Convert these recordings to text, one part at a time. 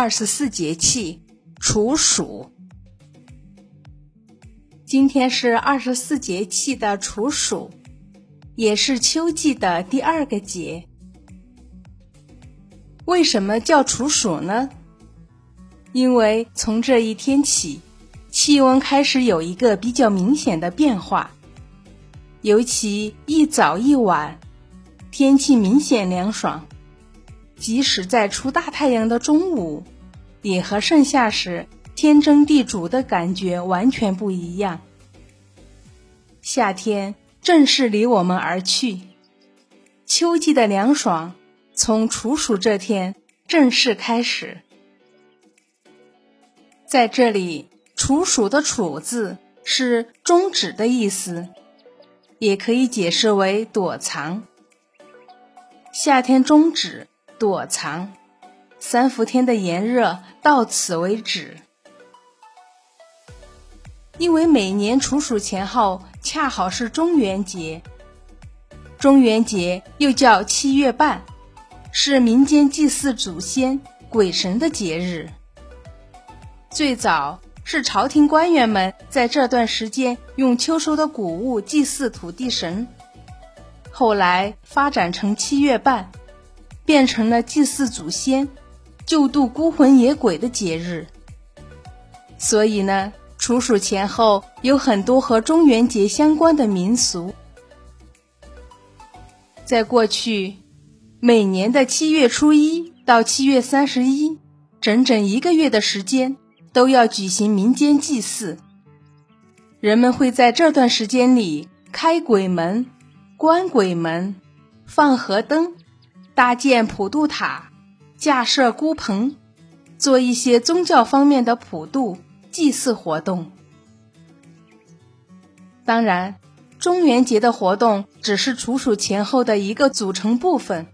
二十四节气处暑。今天是二十四节气的处暑，也是秋季的第二个节。为什么叫处暑呢？因为从这一天起，气温开始有一个比较明显的变化，尤其一早一晚，天气明显凉爽。即使在出大太阳的中午，也和盛夏时天蒸地煮的感觉完全不一样。夏天正式离我们而去，秋季的凉爽从处暑这天正式开始。在这里，处暑的“处”字是终止的意思，也可以解释为躲藏。夏天终止。躲藏，三伏天的炎热到此为止。因为每年处暑前后恰好是中元节，中元节又叫七月半，是民间祭祀祖先、鬼神的节日。最早是朝廷官员们在这段时间用秋收的谷物祭祀土地神，后来发展成七月半。变成了祭祀祖先、救度孤魂野鬼的节日，所以呢，处暑前后有很多和中元节相关的民俗。在过去，每年的七月初一到七月三十一，整整一个月的时间都要举行民间祭祀，人们会在这段时间里开鬼门、关鬼门、放河灯。搭建普渡塔，架设孤棚，做一些宗教方面的普渡祭祀活动。当然，中元节的活动只是处暑前后的一个组成部分。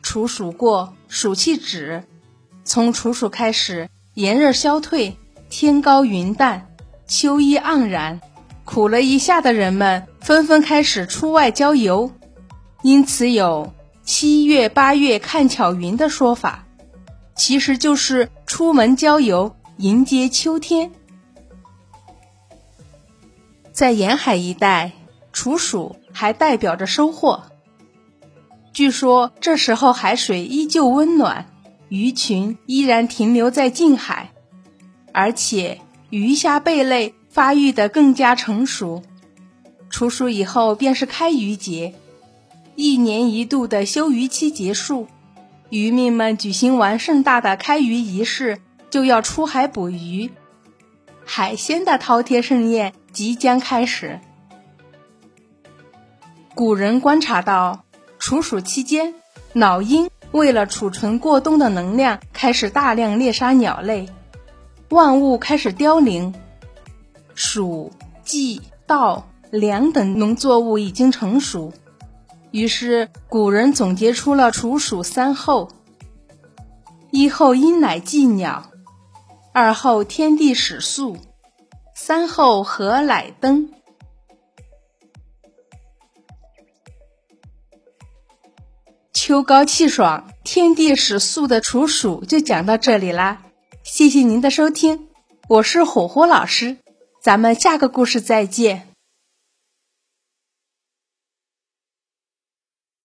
处暑过，暑气止，从处暑开始，炎热消退，天高云淡，秋意盎然，苦了一下的人们纷纷开始出外郊游，因此有。七月八月看巧云的说法，其实就是出门郊游，迎接秋天。在沿海一带，处暑还代表着收获。据说这时候海水依旧温暖，鱼群依然停留在近海，而且鱼虾贝类发育的更加成熟。处暑以后便是开渔节。一年一度的休渔期结束，渔民们举行完盛大的开渔仪式，就要出海捕鱼，海鲜的饕餮盛宴即将开始。古人观察到，处暑期间，老鹰为了储存过冬的能量，开始大量猎杀鸟类，万物开始凋零，黍、稷、稻、粮等农作物已经成熟。于是，古人总结出了处暑三候：一候鹰乃祭鸟，二候天地始肃，三候禾乃登。秋高气爽，天地始肃的处暑就讲到这里啦。谢谢您的收听，我是火火老师，咱们下个故事再见。